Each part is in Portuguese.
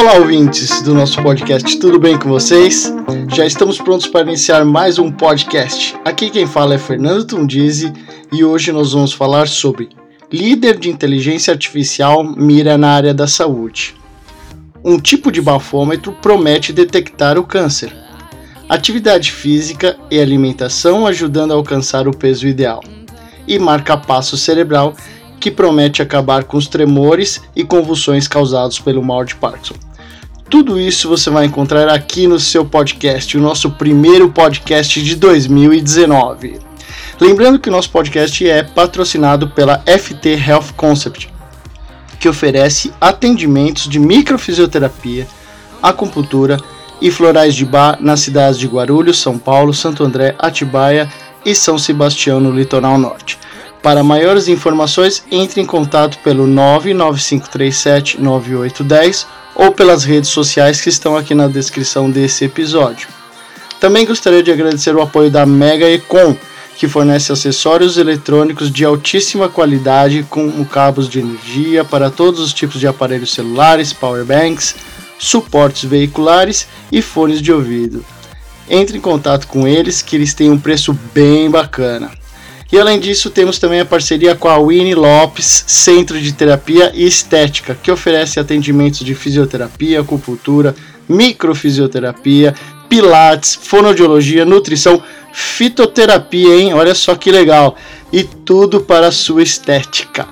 Olá, ouvintes do nosso podcast, tudo bem com vocês? Já estamos prontos para iniciar mais um podcast. Aqui quem fala é Fernando Tundizi e hoje nós vamos falar sobre líder de inteligência artificial mira na área da saúde. Um tipo de bafômetro promete detectar o câncer. Atividade física e alimentação ajudando a alcançar o peso ideal. E marca-passo cerebral que promete acabar com os tremores e convulsões causados pelo mal de Parkinson. Tudo isso você vai encontrar aqui no seu podcast, o nosso primeiro podcast de 2019. Lembrando que o nosso podcast é patrocinado pela FT Health Concept, que oferece atendimentos de microfisioterapia, acupuntura e florais de bar nas cidades de Guarulhos, São Paulo, Santo André, Atibaia e São Sebastião no litoral norte. Para maiores informações, entre em contato pelo 995379810 ou pelas redes sociais que estão aqui na descrição desse episódio. Também gostaria de agradecer o apoio da Mega Econ, que fornece acessórios eletrônicos de altíssima qualidade com cabos de energia para todos os tipos de aparelhos celulares, powerbanks, suportes veiculares e fones de ouvido. Entre em contato com eles que eles têm um preço bem bacana. E além disso, temos também a parceria com a Winnie Lopes, Centro de Terapia e Estética, que oferece atendimentos de fisioterapia, acupuntura, microfisioterapia, pilates, fonoaudiologia, nutrição, fitoterapia, hein? Olha só que legal! E tudo para a sua estética.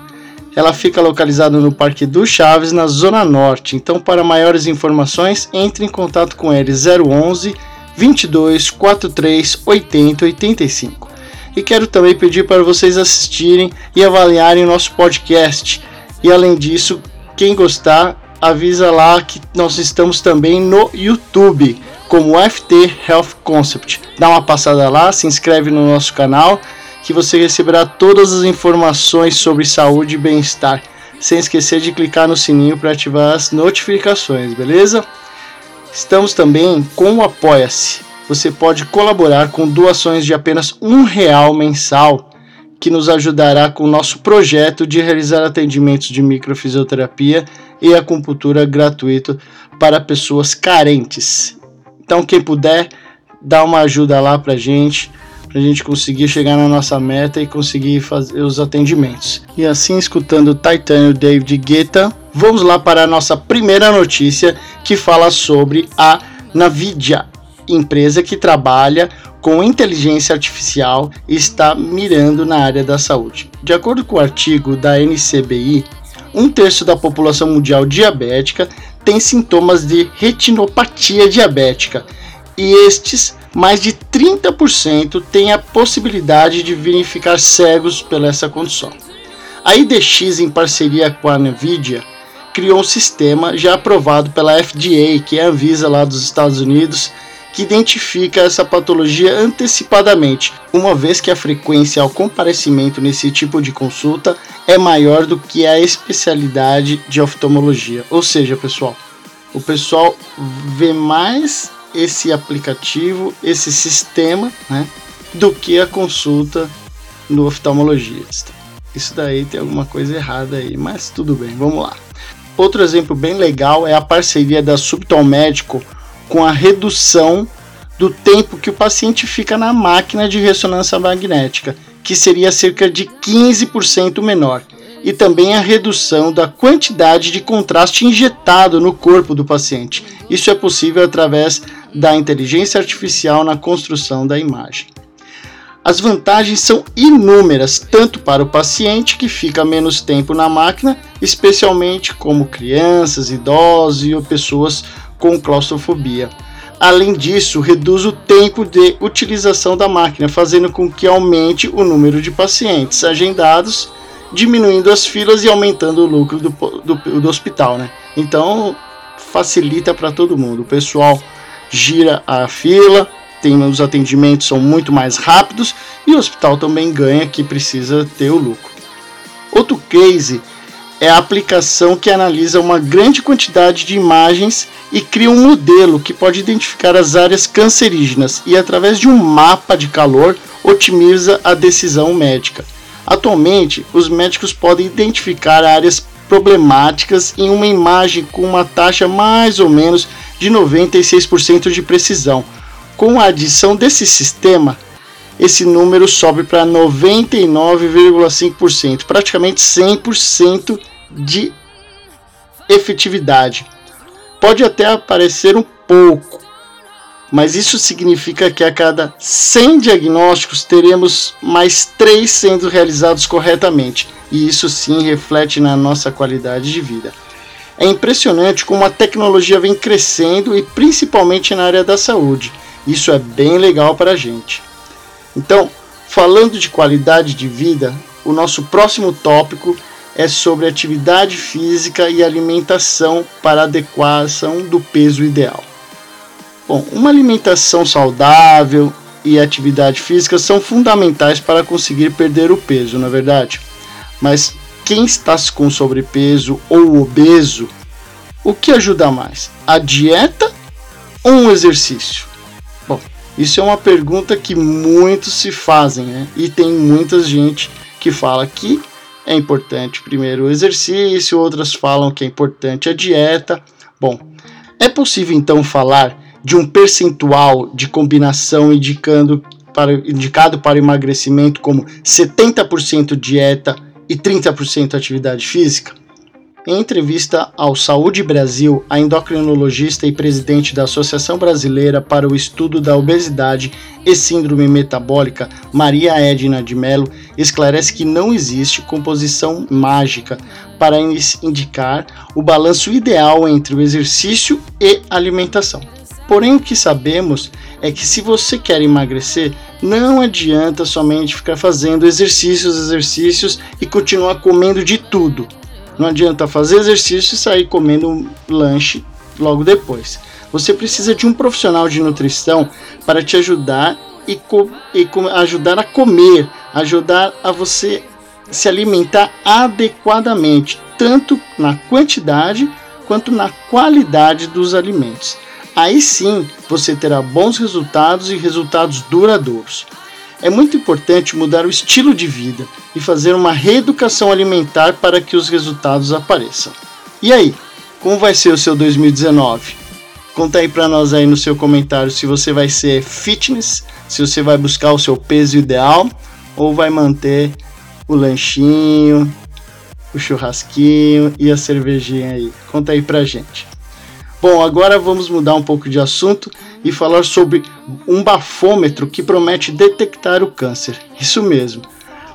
Ela fica localizada no Parque do Chaves, na Zona Norte. Então, para maiores informações, entre em contato com ele 011 22 43 80 85. E quero também pedir para vocês assistirem e avaliarem o nosso podcast. E além disso, quem gostar, avisa lá que nós estamos também no YouTube como FT Health Concept. Dá uma passada lá, se inscreve no nosso canal que você receberá todas as informações sobre saúde e bem-estar, sem esquecer de clicar no sininho para ativar as notificações, beleza? Estamos também com o Apoia-se você pode colaborar com doações de apenas um real mensal, que nos ajudará com o nosso projeto de realizar atendimentos de microfisioterapia e acupuntura gratuito para pessoas carentes. Então, quem puder, dá uma ajuda lá para gente, para a gente conseguir chegar na nossa meta e conseguir fazer os atendimentos. E assim, escutando o Titânio David Guetta, vamos lá para a nossa primeira notícia que fala sobre a Nvidia, empresa que trabalha com inteligência artificial e está mirando na área da saúde. De acordo com o artigo da NCBI, um terço da população mundial diabética tem sintomas de retinopatia diabética e estes, mais de 30%, têm a possibilidade de virem ficar cegos pela essa condição. A IDX, em parceria com a NVIDIA, criou um sistema já aprovado pela FDA, que é a Anvisa lá dos Estados Unidos, que identifica essa patologia antecipadamente, uma vez que a frequência ao comparecimento nesse tipo de consulta é maior do que a especialidade de oftalmologia. Ou seja, pessoal, o pessoal vê mais esse aplicativo, esse sistema, né, do que a consulta no oftalmologista. Isso daí tem alguma coisa errada aí, mas tudo bem, vamos lá. Outro exemplo bem legal é a parceria da Subtom Médico com a redução do tempo que o paciente fica na máquina de ressonância magnética, que seria cerca de 15% menor, e também a redução da quantidade de contraste injetado no corpo do paciente. Isso é possível através da inteligência artificial na construção da imagem. As vantagens são inúmeras, tanto para o paciente que fica menos tempo na máquina, especialmente como crianças, idosos e pessoas com claustrofobia. Além disso, reduz o tempo de utilização da máquina, fazendo com que aumente o número de pacientes agendados, diminuindo as filas e aumentando o lucro do, do, do hospital. Né? Então, facilita para todo mundo. O pessoal gira a fila, tem, os atendimentos são muito mais rápidos e o hospital também ganha que precisa ter o lucro. Outro case é a aplicação que analisa uma grande quantidade de imagens e cria um modelo que pode identificar as áreas cancerígenas e, através de um mapa de calor, otimiza a decisão médica. Atualmente, os médicos podem identificar áreas problemáticas em uma imagem com uma taxa mais ou menos de 96% de precisão. Com a adição desse sistema, esse número sobe para 99,5%, praticamente 100% de efetividade. Pode até aparecer um pouco, mas isso significa que a cada 100 diagnósticos teremos mais 3 sendo realizados corretamente, e isso sim reflete na nossa qualidade de vida. É impressionante como a tecnologia vem crescendo e principalmente na área da saúde. Isso é bem legal para a gente. Então, falando de qualidade de vida, o nosso próximo tópico é sobre atividade física e alimentação para adequação do peso ideal. Bom, uma alimentação saudável e atividade física são fundamentais para conseguir perder o peso, na é verdade. Mas quem está com sobrepeso ou obeso, o que ajuda mais? A dieta ou um exercício? Isso é uma pergunta que muitos se fazem, né? E tem muita gente que fala que é importante primeiro o exercício, outras falam que é importante a dieta. Bom, é possível então falar de um percentual de combinação indicando para, indicado para emagrecimento como 70% dieta e 30% atividade física? Em entrevista ao Saúde Brasil, a endocrinologista e presidente da Associação Brasileira para o Estudo da Obesidade e Síndrome Metabólica, Maria Edna de Mello, esclarece que não existe composição mágica para indicar o balanço ideal entre o exercício e alimentação. Porém, o que sabemos é que se você quer emagrecer, não adianta somente ficar fazendo exercícios, exercícios e continuar comendo de tudo. Não adianta fazer exercício e sair comendo lanche logo depois. Você precisa de um profissional de nutrição para te ajudar e, e ajudar a comer, ajudar a você se alimentar adequadamente, tanto na quantidade quanto na qualidade dos alimentos. Aí sim você terá bons resultados e resultados duradouros. É muito importante mudar o estilo de vida e fazer uma reeducação alimentar para que os resultados apareçam. E aí, como vai ser o seu 2019? Conta aí para nós aí no seu comentário se você vai ser fitness, se você vai buscar o seu peso ideal ou vai manter o lanchinho, o churrasquinho e a cervejinha aí. Conta aí pra gente. Bom, agora vamos mudar um pouco de assunto e falar sobre um bafômetro que promete detectar o câncer. Isso mesmo.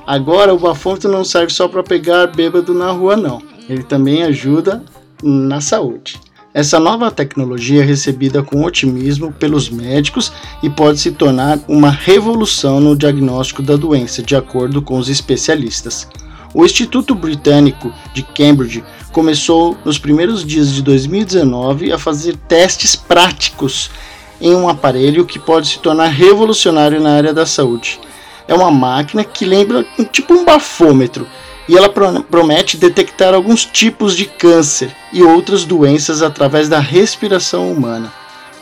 Agora o bafômetro não serve só para pegar bêbado na rua, não. Ele também ajuda na saúde. Essa nova tecnologia é recebida com otimismo pelos médicos e pode se tornar uma revolução no diagnóstico da doença, de acordo com os especialistas. O Instituto Britânico de Cambridge começou nos primeiros dias de 2019 a fazer testes práticos em um aparelho que pode se tornar revolucionário na área da saúde. É uma máquina que lembra tipo um bafômetro e ela promete detectar alguns tipos de câncer e outras doenças através da respiração humana.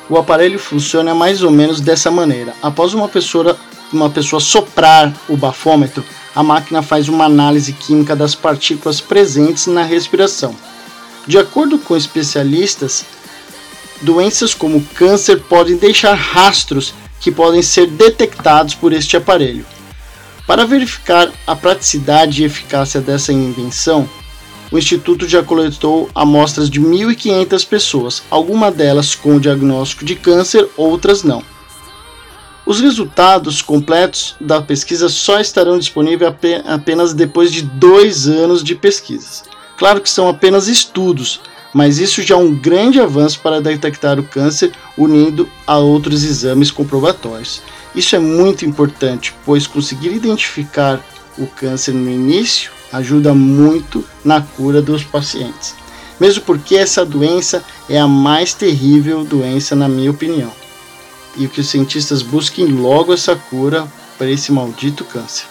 O aparelho funciona mais ou menos dessa maneira. Após uma pessoa, uma pessoa soprar o bafômetro, a máquina faz uma análise química das partículas presentes na respiração. De acordo com especialistas, doenças como câncer podem deixar rastros que podem ser detectados por este aparelho. Para verificar a praticidade e eficácia dessa invenção, o Instituto já coletou amostras de 1.500 pessoas, algumas delas com diagnóstico de câncer, outras não. Os resultados completos da pesquisa só estarão disponíveis apenas depois de dois anos de pesquisas. Claro que são apenas estudos, mas isso já é um grande avanço para detectar o câncer unindo a outros exames comprobatórios. Isso é muito importante, pois conseguir identificar o câncer no início ajuda muito na cura dos pacientes. Mesmo porque essa doença é a mais terrível doença, na minha opinião. E que os cientistas busquem logo essa cura para esse maldito câncer.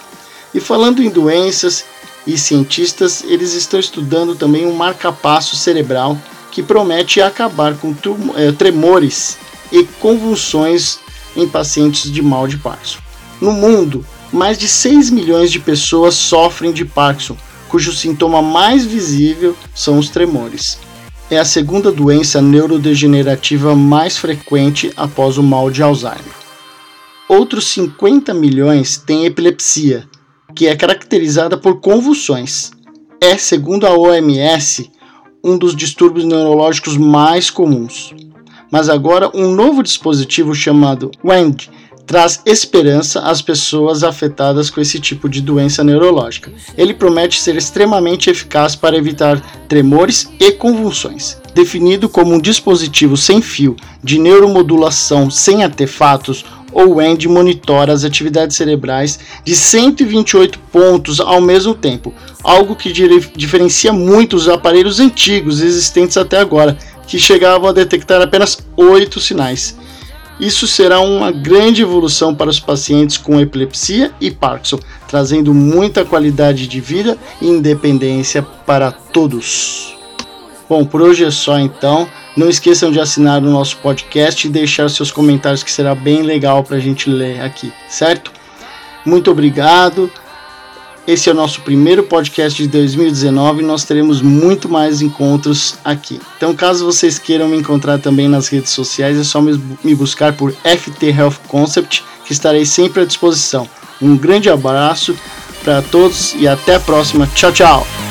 E falando em doenças e cientistas, eles estão estudando também um marcapasso cerebral que promete acabar com eh, tremores e convulsões em pacientes de mal de Parkinson. No mundo, mais de 6 milhões de pessoas sofrem de Parkinson, cujo sintoma mais visível são os tremores. É a segunda doença neurodegenerativa mais frequente após o mal de Alzheimer. Outros 50 milhões têm epilepsia, que é caracterizada por convulsões. É, segundo a OMS, um dos distúrbios neurológicos mais comuns. Mas agora um novo dispositivo chamado WAND traz esperança às pessoas afetadas com esse tipo de doença neurológica. Ele promete ser extremamente eficaz para evitar tremores e convulsões. Definido como um dispositivo sem fio de neuromodulação sem artefatos, o WAND monitora as atividades cerebrais de 128 pontos ao mesmo tempo, algo que diferencia muito os aparelhos antigos existentes até agora, que chegavam a detectar apenas 8 sinais. Isso será uma grande evolução para os pacientes com epilepsia e Parkinson, trazendo muita qualidade de vida e independência para todos. Bom, por hoje é só então. Não esqueçam de assinar o nosso podcast e deixar seus comentários, que será bem legal para a gente ler aqui, certo? Muito obrigado. Esse é o nosso primeiro podcast de 2019 e nós teremos muito mais encontros aqui. Então, caso vocês queiram me encontrar também nas redes sociais, é só me buscar por FT Health Concept, que estarei sempre à disposição. Um grande abraço para todos e até a próxima. Tchau, tchau!